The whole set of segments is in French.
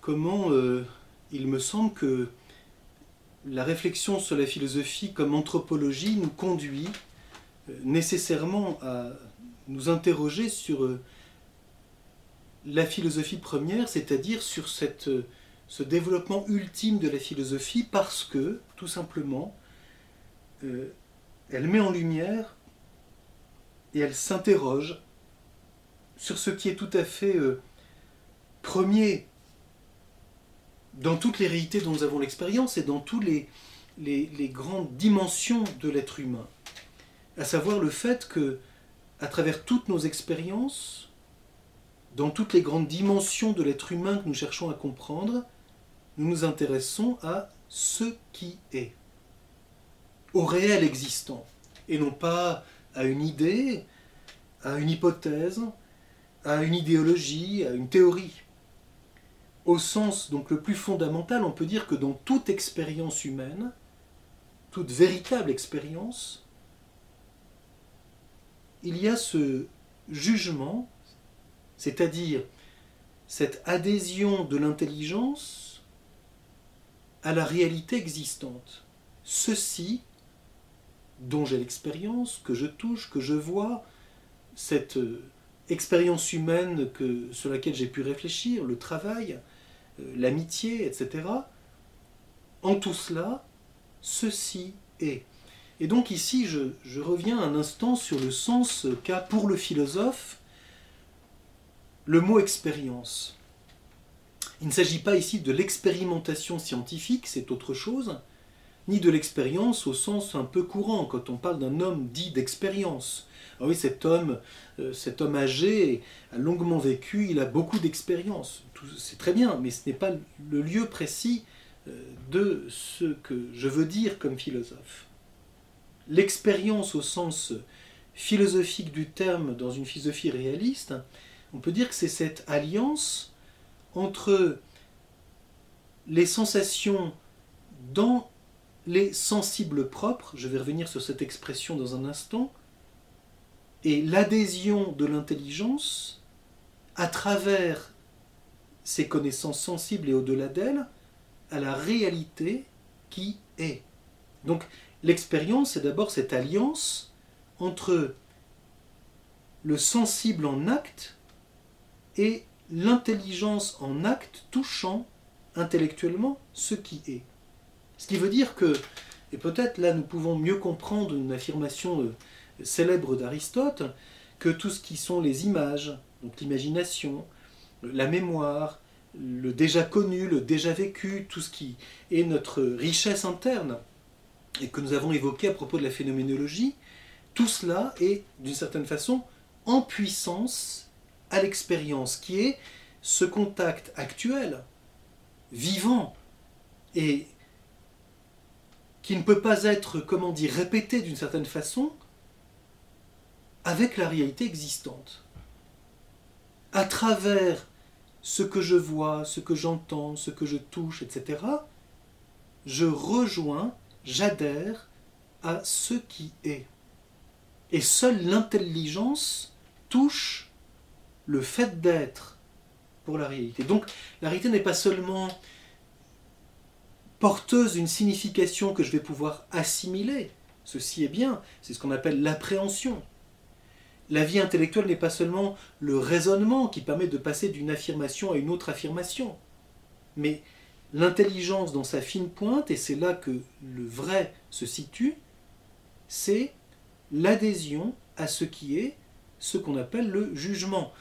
comment euh, il me semble que la réflexion sur la philosophie comme anthropologie nous conduit euh, nécessairement à nous interroger sur euh, la philosophie première, c'est-à-dire sur ce développement ultime de la philosophie parce que, tout simplement, elle met en lumière et elle s'interroge sur ce qui est tout à fait premier dans toutes les réalités dont nous avons l'expérience et dans toutes les, les, grandes dimensions de l'être humain. À savoir le fait que, à travers toutes nos expériences, dans toutes les grandes dimensions de l'être humain que nous cherchons à comprendre, nous nous intéressons à ce qui est, au réel existant, et non pas à une idée, à une hypothèse, à une idéologie, à une théorie. Au sens donc le plus fondamental, on peut dire que dans toute expérience humaine, toute véritable expérience, il y a ce jugement, c'est-à-dire cette adhésion de l'intelligence à la réalité existante. Ceci, dont j'ai l'expérience, que je touche, que je vois, cette expérience humaine sur laquelle j'ai pu réfléchir, le travail, euh, l'amitié, etc. En tout cela, ceci est. Et donc ici, je, je reviens un instant sur le sens qu'a pour le philosophe le mot expérience. Il ne s'agit pas ici de l'expérimentation scientifique, c'est autre chose, ni de l'expérience au sens un peu courant, quand on parle d'un homme dit d'expérience. Ah oui, cet homme, euh, cet homme âgé a longuement vécu, il a beaucoup d'expérience. C'est très bien, mais ce n'est pas le lieu précis euh, de ce que je veux dire comme philosophe. L'expérience au sens philosophique du terme dans une philosophie réaliste, on peut dire que c'est cette alliance entre les sensations dans les sensibles propres, je vais revenir sur cette expression dans un instant, et l'adhésion de l'intelligence à travers ses connaissances sensibles et au-delà d'elles à la réalité qui est. Donc l'expérience, c'est d'abord cette alliance entre le sensible en acte et l'intelligence en acte touchant intellectuellement ce qui est. Ce qui veut dire que, et peut-être là nous pouvons mieux comprendre une affirmation célèbre d'Aristote que tout ce qui sont les images, donc l'imagination, la mémoire, le déjà connu, le déjà vécu, tout ce qui est notre richesse interne et que nous avons évoqué à propos de la phénoménologie, tout cela est d'une certaine façon en puissance à l'expérience qui est ce contact actuel, vivant et qui ne peut pas être, comment dire, répété d'une certaine façon, avec la réalité existante. À travers ce que je vois, ce que j'entends, ce que je touche, etc., je rejoins, j'adhère à ce qui est. Et seule l'intelligence touche le fait d'être pour la réalité. Donc la réalité n'est pas seulement porteuse d'une signification que je vais pouvoir assimiler, ceci est bien, c'est ce qu'on appelle l'appréhension la vie intellectuelle n'est pas seulement le raisonnement qui permet de passer d'une affirmation à une autre affirmation, mais l'intelligence dans sa fine pointe, et c'est là que le vrai se situe, c'est l'adhésion à ce qui est ce qu'on appelle le jugement.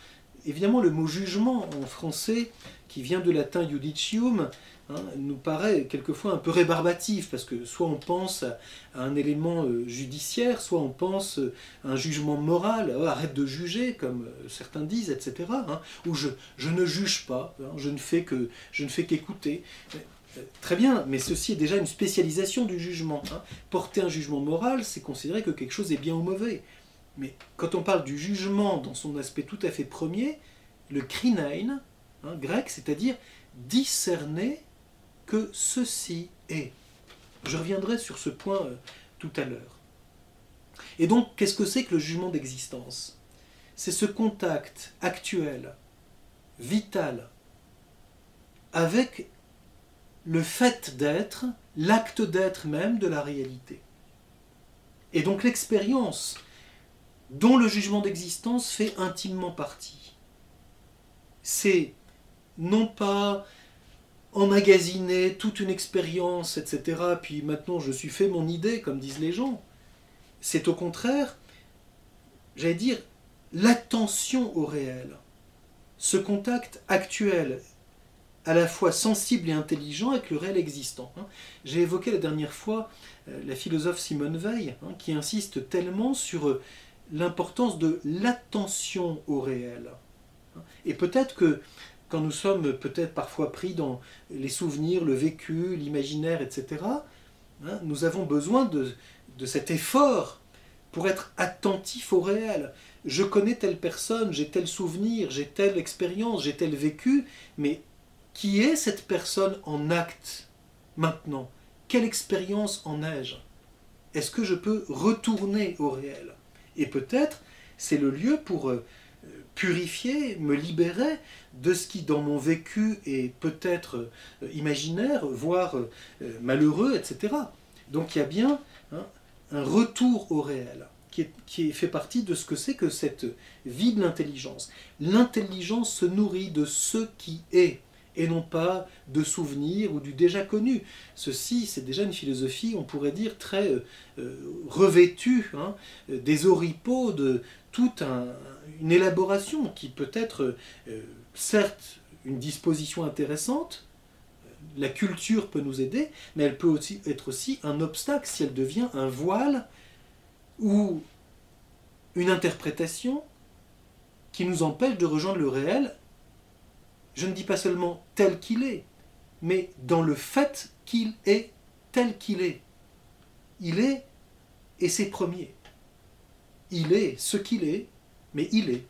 Évidemment, le mot jugement en français, qui vient de latin judicium, Hein, nous paraît quelquefois un peu rébarbatif, parce que soit on pense à, un élément euh, judiciaire, soit on pense à un jugement moral, oh, arrête de juger, comme euh, certains disent, etc. Hein, ou je, ne juge pas, hein, je ne fais que je ne fais qu'écouter. Euh, très bien, mais ceci est déjà une spécialisation du jugement. Porter un jugement moral, c'est considérer que quelque chose est bien ou mauvais. Mais quand on parle du jugement dans son aspect tout à fait premier, le krinein, grec, c'est-à-dire discerner que ceci est. Je reviendrai sur ce point euh, tout à l'heure. Et donc, qu'est-ce que c'est que le jugement d'existence? C'est ce contact actuel vital avec le fait d'être, l'acte d'être même de la réalité. Et donc l'expérience dont le jugement d'existence fait intimement partie. C'est non pas emmagasiner toute une expérience, etc., puis maintenant je suis fait mon idée, comme disent les gens. C'est au contraire, j'allais dire, l'attention au réel, ce contact actuel, à la fois sensible et intelligent avec le réel existant. Hein. J'ai évoqué la dernière fois euh, la philosophe Simone Veil, hein, qui insiste tellement sur euh, l'importance de l'attention au réel. Et peut-être que quand nous sommes peut-être parfois pris dans les souvenirs, le vécu, l'imaginaire, etc., hein, nous avons besoin de, de cet effort pour être attentif au réel. Je connais telle personne, j'ai tel souvenir, j'ai telle expérience, j'ai tel vécu, mais qui est cette personne en acte maintenant? Quelle expérience en ai-je? Est-ce que je peux retourner au réel? Et peut-être c'est le lieu pour euh, purifier, me libérer de ce qui dans mon vécu est peut-être euh, imaginaire, voire euh, malheureux, etc. Donc il y a bien hein, un retour au réel qui, qui fait partie de ce que c'est que cette vie de l'intelligence. L'intelligence se nourrit de ce qui est et non pas de souvenirs ou du déjà connu. Ceci, c'est déjà une philosophie, on pourrait dire, très euh, revêtue hein, des oripeaux de toute une élaboration qui peut être, euh, certes, une disposition intéressante, la culture peut nous aider, mais elle peut aussi être aussi un obstacle si elle devient un voile ou une interprétation qui nous empêche de rejoindre le réel je ne dis pas seulement tel qu'il est, mais dans le fait qu'il est tel qu'il est. Il est et c'est premier. Il est ce qu'il est, mais il est.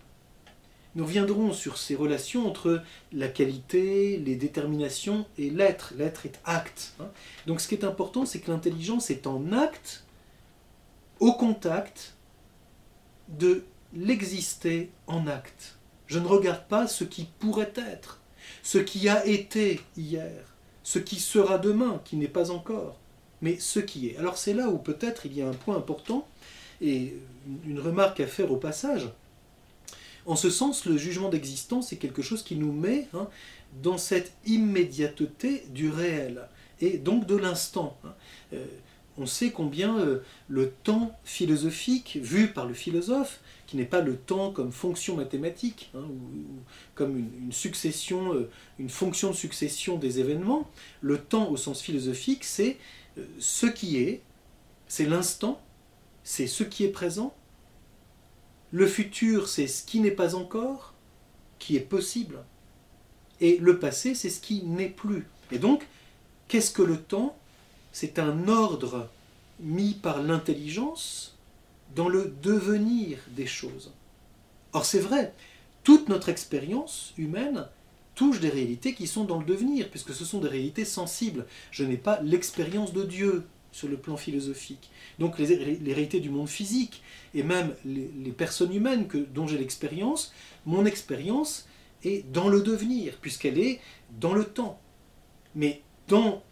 Nous reviendrons sur ces relations entre la qualité, les déterminations et l'être. L'être est acte. Hein. Donc ce qui est important, c'est que l'intelligence est en acte, au contact de l'exister en acte. Je ne regarde pas ce qui pourrait être, ce qui a été hier, ce qui sera demain, qui n'est pas encore, mais ce qui est. Alors c'est là où peut-être il y a un point important et une remarque à faire au passage. En ce sens, le jugement d'existence est quelque chose qui nous met hein, dans cette immédiateté du réel et donc de l'instant. Hein. Euh, on sait combien euh, le temps philosophique, vu par le philosophe, qui n'est pas le temps comme fonction mathématique, hein, ou, comme une, succession, euh, une fonction de succession des événements, le temps au sens philosophique, c'est euh, ce qui est, c'est l'instant, c'est ce qui est présent. Le futur, c'est ce qui n'est pas encore, qui est possible. Et le passé, c'est ce qui n'est plus. Et donc, qu'est-ce que le temps? C'est un ordre mis par l'intelligence dans le devenir des choses. Or c'est vrai, toute notre expérience humaine touche des réalités qui sont dans le devenir, puisque ce sont des réalités sensibles. Je n'ai pas l'expérience de Dieu sur le plan philosophique. Donc les, réalités du monde physique, et même les, personnes humaines que, dont j'ai l'expérience, mon expérience est dans le devenir, puisqu'elle est dans le temps. Mais dans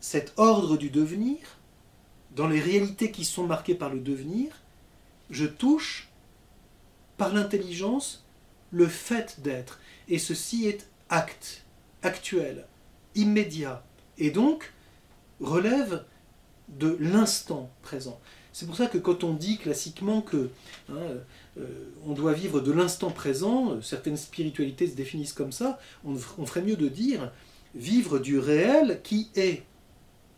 cet ordre du devenir, dans les réalités qui sont marquées par le devenir, je touche par l'intelligence le fait d'être. Et ceci est acte, actuel, immédiat, et donc relève de l'instant présent. C'est pour ça que quand on dit classiquement que hein, euh, on doit vivre de l'instant présent, certaines spiritualités se définissent comme ça, on, on ferait mieux de dire vivre du réel qui est.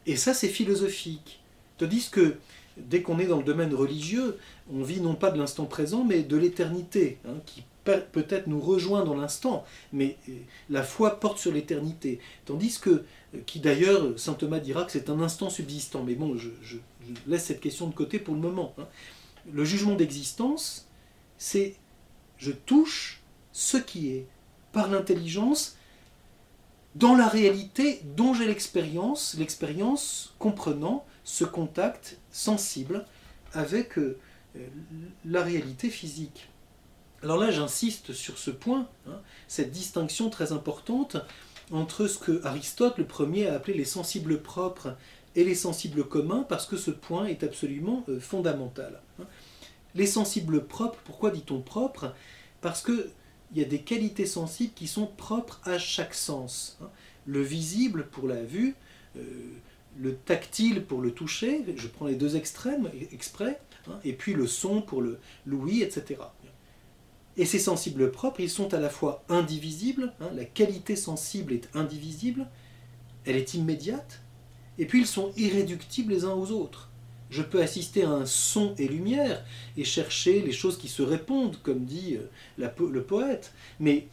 Et ça, c'est philosophique. Tandis que dès qu'on est dans le domaine religieux, on vit non pas de l'instant présent, mais de l'éternité, hein, qui peut-être nous rejoint dans l'instant, mais euh, la foi porte sur l'éternité. Tandis que, euh, qui d'ailleurs, saint Thomas dira que c'est un instant subsistant. Mais bon, je, laisse cette question de côté pour le moment. Hein. Le jugement d'existence, c'est je touche ce qui est par l'intelligence dans la réalité dont j'ai l'expérience, l'expérience comprenant ce contact sensible avec euh, la réalité physique. Alors là, j'insiste sur ce point, hein, cette distinction très importante entre ce que Aristote le premier a appelé les sensibles propres et les sensibles communs, parce que ce point est absolument euh, fondamental. Hein. Les sensibles propres, pourquoi dit-on propres? Parce qu'il y a des qualités sensibles qui sont propres à chaque sens. Hein. Le visible pour la vue, euh, le tactile pour le toucher, je prends les deux extrêmes exprès, et puis le son pour le l'ouïe, etc. Et ces sensibles propres, ils sont à la fois indivisibles, hein, la qualité sensible est indivisible, elle est immédiate, et puis ils sont irréductibles les uns aux autres. Je peux assister à un son et lumière et chercher les choses qui se répondent, comme dit euh, le poète. Mais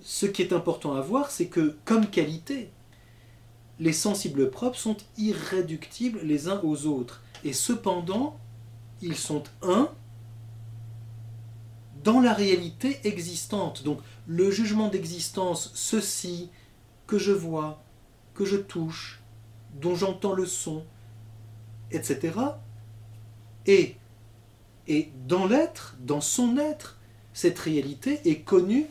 ce qui est important à voir, c'est que comme qualité, les sensibles propres sont irréductibles les uns aux autres. Et cependant, ils sont un dans la réalité existante. Donc le jugement d'existence, ceci que je vois, que je touche, dont j'entends le son, etc. Et, et dans l'être, dans son être, cette réalité est connue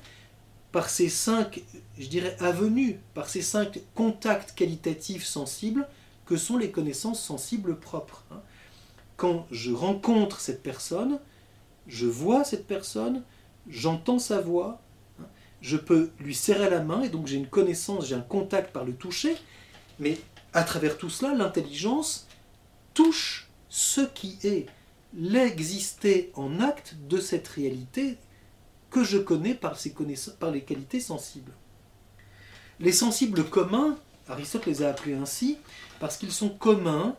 par ces cinq, je dirais, avenues, par ces cinq contacts qualitatifs sensibles que sont les connaissances sensibles propres. Hein. Quand je rencontre cette personne, je vois cette personne, j'entends sa voix, hein, je peux lui serrer la main et donc j'ai une connaissance, j'ai un contact par le toucher, mais à travers tout cela, l'intelligence touche ce qui est l'exister en acte de cette réalité que je connais par, les qualités sensibles. Les sensibles communs, Aristote les a appelés ainsi, parce qu'ils sont communs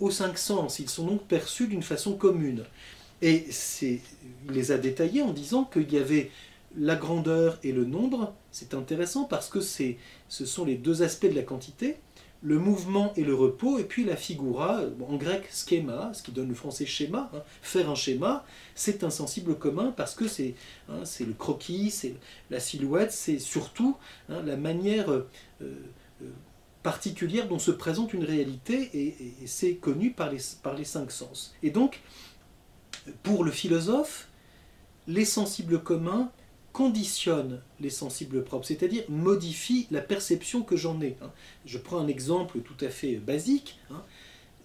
aux cinq sens, ils sont donc perçus d'une façon commune. Et il les a détaillés en disant qu'il y avait la grandeur et le nombre. C'est intéressant parce que ce sont les deux aspects de la quantité, le mouvement et le repos, et puis la figura, en grec schéma, ce qui donne le français schéma, hein. faire un schéma, c'est un sensible commun parce que c'est hein, le croquis, c'est la silhouette, c'est surtout hein, la manière euh, euh, particulière dont se présente une réalité, et, c'est connu par les, par les cinq sens. Et donc, pour le philosophe, les sensibles communs conditionnent les sensibles propres, c'est-à-dire modifient la perception que j'en ai. Hein. Je prends un exemple tout à fait basique. Hein.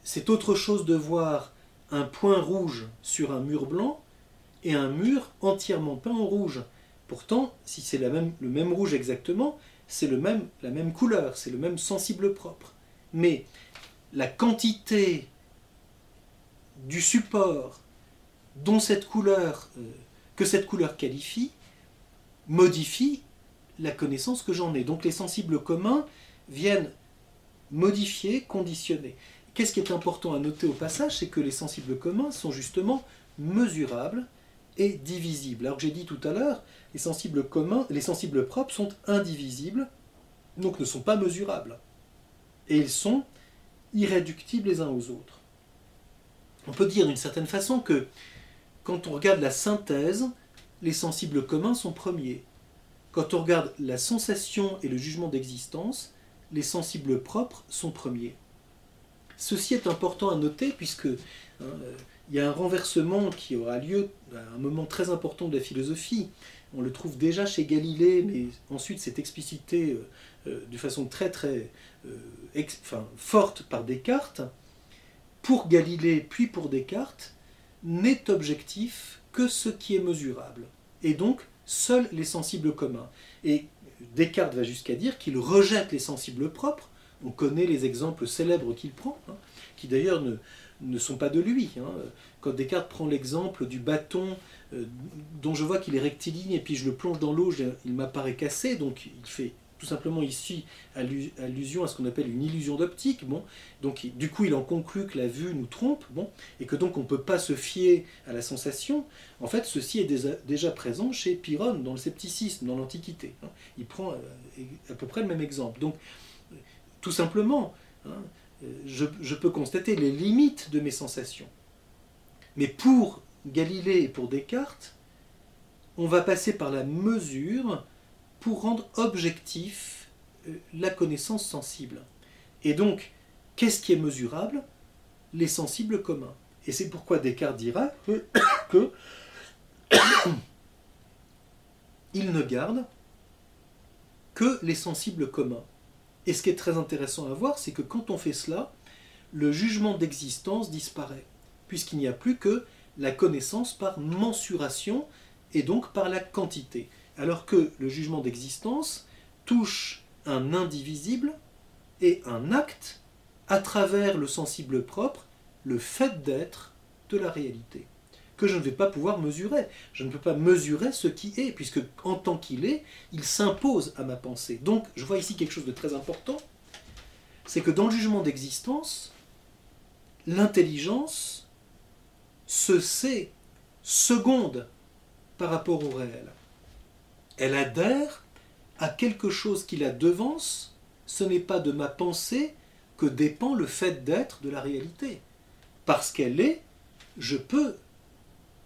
C'est autre chose de voir un point rouge sur un mur blanc et un mur entièrement peint en rouge. Pourtant, si c'est le même rouge exactement, c'est même, la même couleur, c'est le même sensible propre. Mais la quantité du support dont cette couleur, euh, que cette couleur qualifie, modifie la connaissance que j'en ai. Donc les sensibles communs viennent modifier, conditionner. Qu'est-ce qui est important à noter au passage, c'est que les sensibles communs sont justement mesurables et divisibles. Alors que j'ai dit tout à l'heure, les sensibles communs, les sensibles propres sont indivisibles, donc ne sont pas mesurables. Et ils sont irréductibles les uns aux autres. On peut dire d'une certaine façon que quand on regarde la synthèse, les sensibles communs sont premiers. Quand on regarde la sensation et le jugement d'existence, les sensibles propres sont premiers. Ceci est important à noter puisque hein, il y a un renversement qui aura lieu à un moment très important de la philosophie. On le trouve déjà chez Galilée, mais ensuite c'est explicité euh, euh, de façon très très euh, forte par Descartes. Pour Galilée puis pour Descartes, n'est objectif que ce qui est mesurable, et donc seuls les sensibles communs. Et Descartes va jusqu'à dire qu'il rejette les sensibles propres, on connaît les exemples célèbres qu'il prend, hein, qui d'ailleurs ne, sont pas de lui. Hein. Quand Descartes prend l'exemple du bâton euh, dont je vois qu'il est rectiligne et puis je le plonge dans l'eau, il m'apparaît cassé, donc il fait tout simplement ici allusion à ce qu'on appelle une illusion d'optique. Bon, du coup, il en conclut que la vue nous trompe, bon, et que donc on ne peut pas se fier à la sensation. En fait, ceci est déjà, présent chez Pyrrhone dans le scepticisme, dans l'Antiquité. Hein. Il prend euh, à peu près le même exemple. Donc, tout simplement, hein, je, je peux constater les limites de mes sensations. Mais pour Galilée et pour Descartes, on va passer par la mesure pour rendre objectif euh, la connaissance sensible. Et donc, qu'est-ce qui est mesurable? Les sensibles communs. Et c'est pourquoi Descartes dira que, il ne garde que les sensibles communs. Et ce qui est très intéressant à voir, c'est que quand on fait cela, le jugement d'existence disparaît, puisqu'il n'y a plus que la connaissance par mensuration et donc par la quantité. Alors que le jugement d'existence touche un indivisible et un acte à travers le sensible propre, le fait d'être de la réalité, que je ne vais pas pouvoir mesurer. Je ne peux pas mesurer ce qui est, puisque en tant qu'il est, il s'impose à ma pensée. Donc je vois ici quelque chose de très important, c'est que dans le jugement d'existence, l'intelligence se sait seconde par rapport au réel. Elle adhère à quelque chose qui la devance, ce n'est pas de ma pensée que dépend le fait d'être de la réalité. Parce qu'elle est, je peux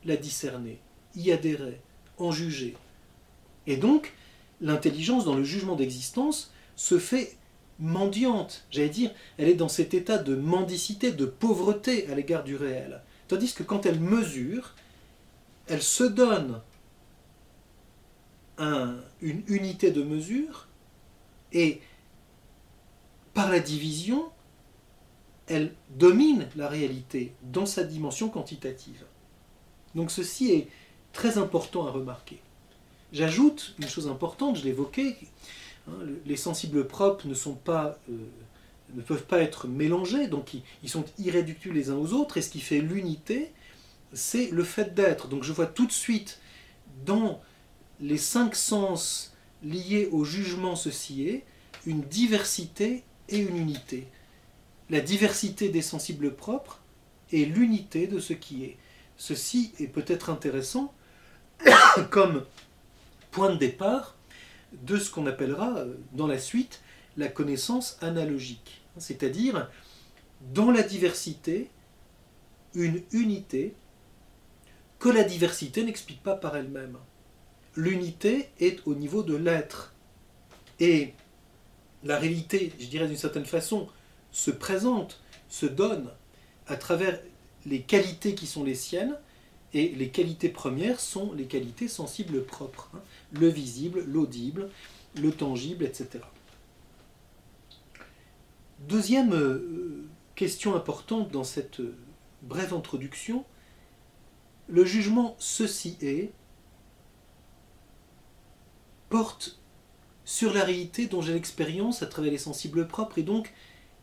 la discerner, y adhérer, en juger. Et donc, l'intelligence dans le jugement d'existence se fait mendiante, j'allais dire, elle est dans cet état de mendicité, de pauvreté à l'égard du réel. Tandis que quand elle mesure, elle se donne une unité de mesure et par la division, elle domine la réalité dans sa dimension quantitative. Donc ceci est très important à remarquer. J'ajoute une chose importante, je l'évoquais, hein, les sensibles propres ne, sont pas, euh, ne peuvent pas être mélangés, donc ils, sont irréductibles les uns aux autres, et ce qui fait l'unité, c'est le fait d'être. Donc je vois tout de suite dans les cinq sens liés au jugement ceci est, une diversité et une unité. La diversité des sensibles propres et l'unité de ce qui est. Ceci est peut-être intéressant comme point de départ de ce qu'on appellera euh, dans la suite la connaissance analogique, c'est-à-dire dans la diversité, une unité que la diversité n'explique pas par elle-même l'unité est au niveau de l'être. Et la réalité, je dirais d'une certaine façon, se présente, se donne à travers les qualités qui sont les siennes, et les qualités premières sont les qualités sensibles propres, hein. le visible, l'audible, le tangible, etc. Deuxième euh, question importante dans cette brève introduction, le jugement ceci est porte sur la réalité dont j'ai l'expérience à travers les sensibles propres, et donc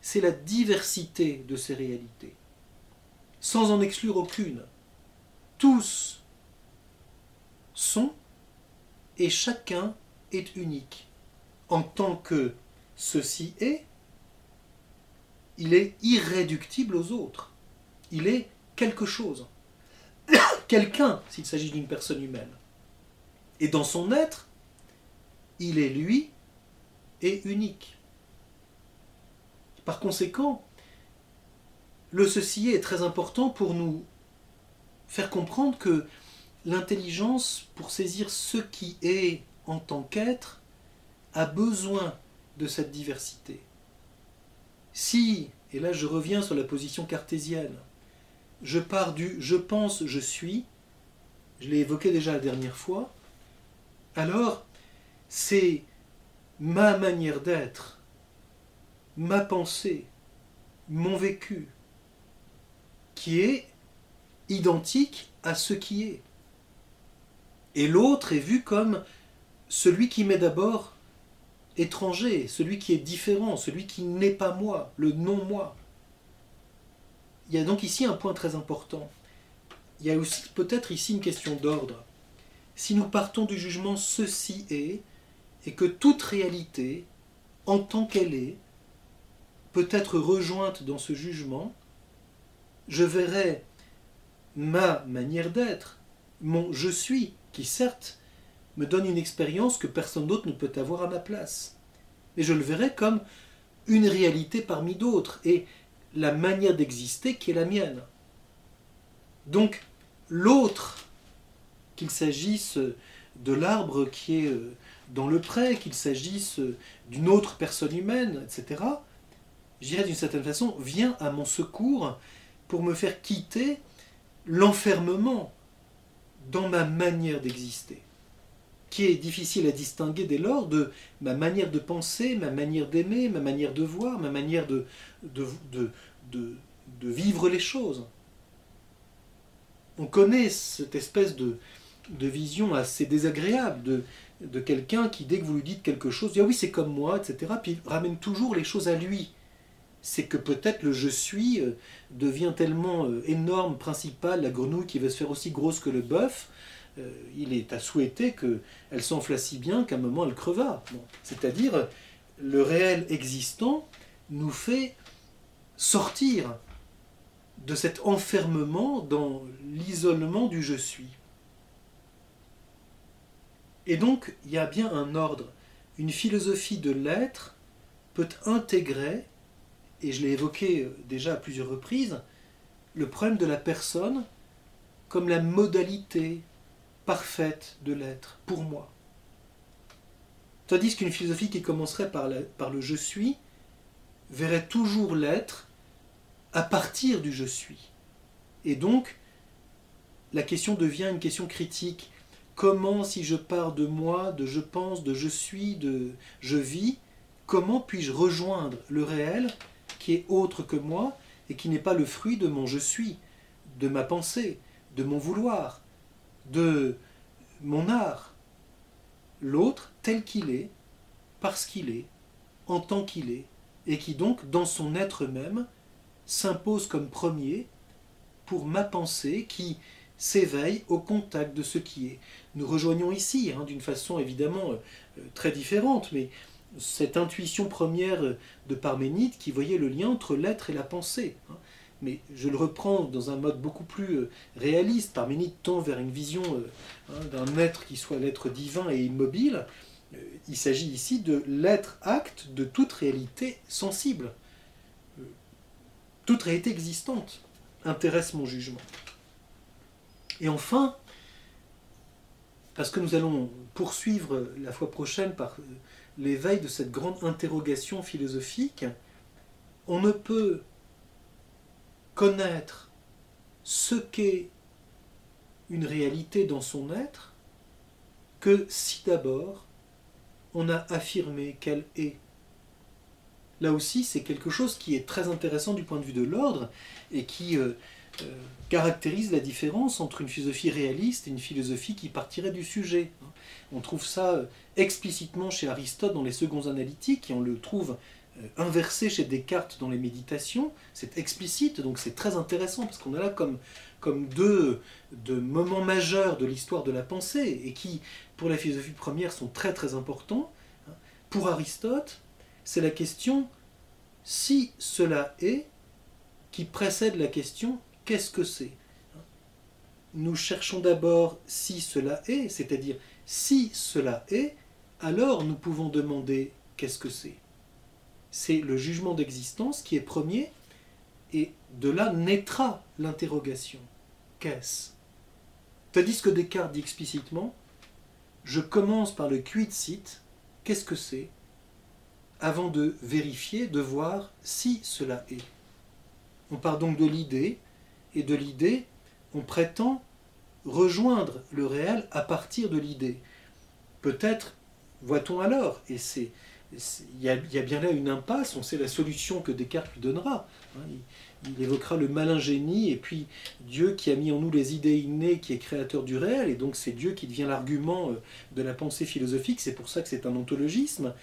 c'est la diversité de ces réalités, sans en exclure aucune. Tous sont et chacun est unique. En tant que ceci est, il est irréductible aux autres. Il est quelque chose. Quelqu'un, s'il s'agit d'une personne humaine. Et dans son être, il est lui et unique. Par conséquent, le ceci est très important pour nous faire comprendre que l'intelligence, pour saisir ce qui est en tant qu'être, a besoin de cette diversité. Si, et là je reviens sur la position cartésienne, je pars du je pense, je suis, je l'ai évoqué déjà la dernière fois, alors c'est ma manière d'être, ma pensée, mon vécu, qui est identique à ce qui est. Et l'autre est vu comme celui qui m'est d'abord étranger, celui qui est différent, celui qui n'est pas moi, le non-moi. Il y a donc ici un point très important. Il y a aussi peut-être ici une question d'ordre. Si nous partons du jugement ceci est, et que toute réalité, en tant qu'elle est, peut être rejointe dans ce jugement, je verrai ma manière d'être, mon je suis, qui certes me donne une expérience que personne d'autre ne peut avoir à ma place. Mais je le verrai comme une réalité parmi d'autres et la manière d'exister qui est la mienne. Donc l'autre, qu'il s'agisse de l'arbre qui est euh, dans le prêt, qu'il s'agisse d'une autre personne humaine, etc., j'irais d'une certaine façon, vient à mon secours pour me faire quitter l'enfermement dans ma manière d'exister, qui est difficile à distinguer dès lors de ma manière de penser, ma manière d'aimer, ma manière de voir, ma manière de vivre les choses. On connaît cette espèce de, de vision assez désagréable de, de quelqu'un qui, dès que vous lui dites quelque chose, dit Ah oui, c'est comme moi, etc. Puis il ramène toujours les choses à lui. C'est que peut-être le je suis euh, devient tellement euh, énorme, principal, la grenouille qui va se faire aussi grosse que le bœuf. Euh, il est à souhaiter qu'elle s'enfla si bien qu'à un moment elle creva. C'est-à-dire, le réel existant nous fait sortir de cet enfermement dans l'isolement du je suis. Et donc, il y a bien un ordre. Une philosophie de l'être peut intégrer, et je l'ai évoqué euh, déjà à plusieurs reprises, le problème de la personne comme la modalité parfaite de l'être, pour moi. Tandis qu'une philosophie qui commencerait par, par le je suis verrait toujours l'être à partir du je suis. Et donc, la question devient une question critique. Comment, si je pars de moi, de je pense, de je suis, de je vis, comment puis-je rejoindre le réel qui est autre que moi et qui n'est pas le fruit de mon je suis, de ma pensée, de mon vouloir, de mon art? L'autre tel qu'il est, parce qu'il est, en tant qu'il est, et qui donc, dans son être même, s'impose comme premier pour ma pensée qui s'éveille au contact de ce qui est. Nous rejoignons ici, hein, d'une façon évidemment euh, très différente, mais cette intuition première de Parménide qui voyait le lien entre l'être et la pensée. Hein. Mais je le reprends dans un mode beaucoup plus euh, réaliste. Parménide tend vers une vision euh, hein, d'un être qui soit l'être divin et immobile. Il s'agit ici de l'être acte de toute réalité sensible. Toute réalité existante intéresse mon jugement. Et enfin, parce que nous allons poursuivre la fois prochaine par l'éveil de cette grande interrogation philosophique, on ne peut connaître ce qu'est une réalité dans son être que si d'abord on a affirmé qu'elle est. Là aussi, c'est quelque chose qui est très intéressant du point de vue de l'ordre et qui euh, euh, caractérise la différence entre une philosophie réaliste et une philosophie qui partirait du sujet. On trouve ça euh, explicitement chez Aristote dans les seconds analytiques et on le trouve euh, inversé chez Descartes dans les méditations. C'est explicite, donc c'est très intéressant parce qu'on a là comme, comme deux, deux moments majeurs de l'histoire de la pensée et qui, pour la philosophie première, sont très très importants. Pour Aristote, c'est la question si cela est qui précède la question qu'est-ce que c'est? Nous cherchons d'abord si cela est, c'est-à-dire si cela est, alors nous pouvons demander qu'est-ce que c'est. C'est le jugement d'existence qui est premier, et de là naîtra l'interrogation. Qu'est-ce? Tandis que Descartes dit explicitement, je commence par le quid-sit, qu'est-ce que c'est, avant de vérifier, de voir si cela est. On part donc de l'idée, et de l'idée, on prétend rejoindre le réel à partir de l'idée. Peut-être voit-on alors, et c'est il y, a, bien là une impasse, on sait la solution que Descartes lui donnera. Hein. il, évoquera le malin génie et puis Dieu qui a mis en nous les idées innées, qui est créateur du réel, et donc c'est Dieu qui devient l'argument euh, de la pensée philosophique, c'est pour ça que c'est un ontologisme.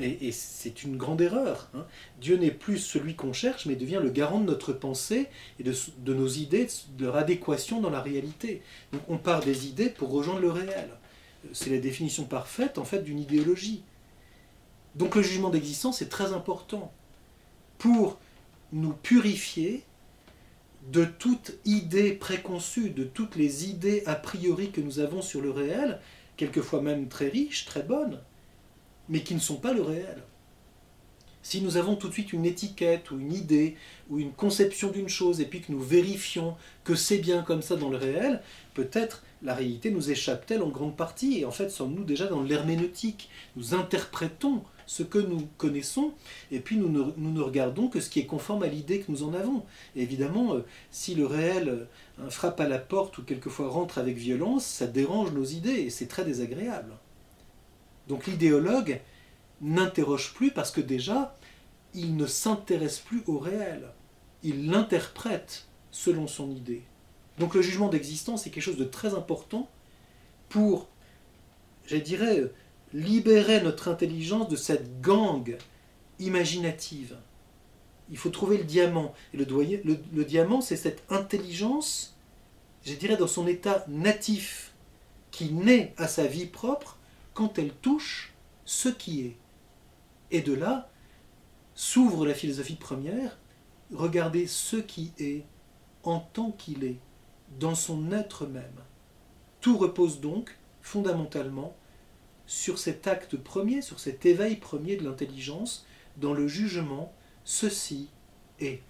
Et, c'est une grande erreur. Hein. Dieu n'est plus celui qu'on cherche, mais devient le garant de notre pensée et de, nos idées, de leur adéquation dans la réalité. Donc on part des idées pour rejoindre le réel. C'est la définition parfaite en fait d'une idéologie. Donc le jugement d'existence est très important pour nous purifier de toute idée préconçue, de toutes les idées a priori que nous avons sur le réel, quelquefois même très riches, très bonnes, mais qui ne sont pas le réel. Si nous avons tout de suite une étiquette ou une idée ou une conception d'une chose et puis que nous vérifions que c'est bien comme ça dans le réel, peut-être la réalité nous échappe-t-elle en grande partie et en fait sommes-nous déjà dans l'herméneutique. Nous interprétons ce que nous connaissons, et puis nous ne, regardons que ce qui est conforme à l'idée que nous en avons. Évidemment, euh, si le réel euh, frappe à la porte ou quelquefois rentre avec violence, ça dérange nos idées, et c'est très désagréable. Donc l'idéologue n'interroge plus parce que déjà, il ne s'intéresse plus au réel. Il l'interprète selon son idée. Donc le jugement d'existence est quelque chose de très important pour, je dirais, libérer notre intelligence de cette gangue imaginative. Il faut trouver le diamant. Et le, diamant, c'est cette intelligence, je dirais, dans son état natif, qui naît à sa vie propre quand elle touche ce qui est. Et de là s'ouvre la philosophie première, regarder ce qui est en tant qu'il est, dans son être même. Tout repose donc fondamentalement sur cet acte premier, sur cet éveil premier de l'intelligence, dans le jugement, ceci est.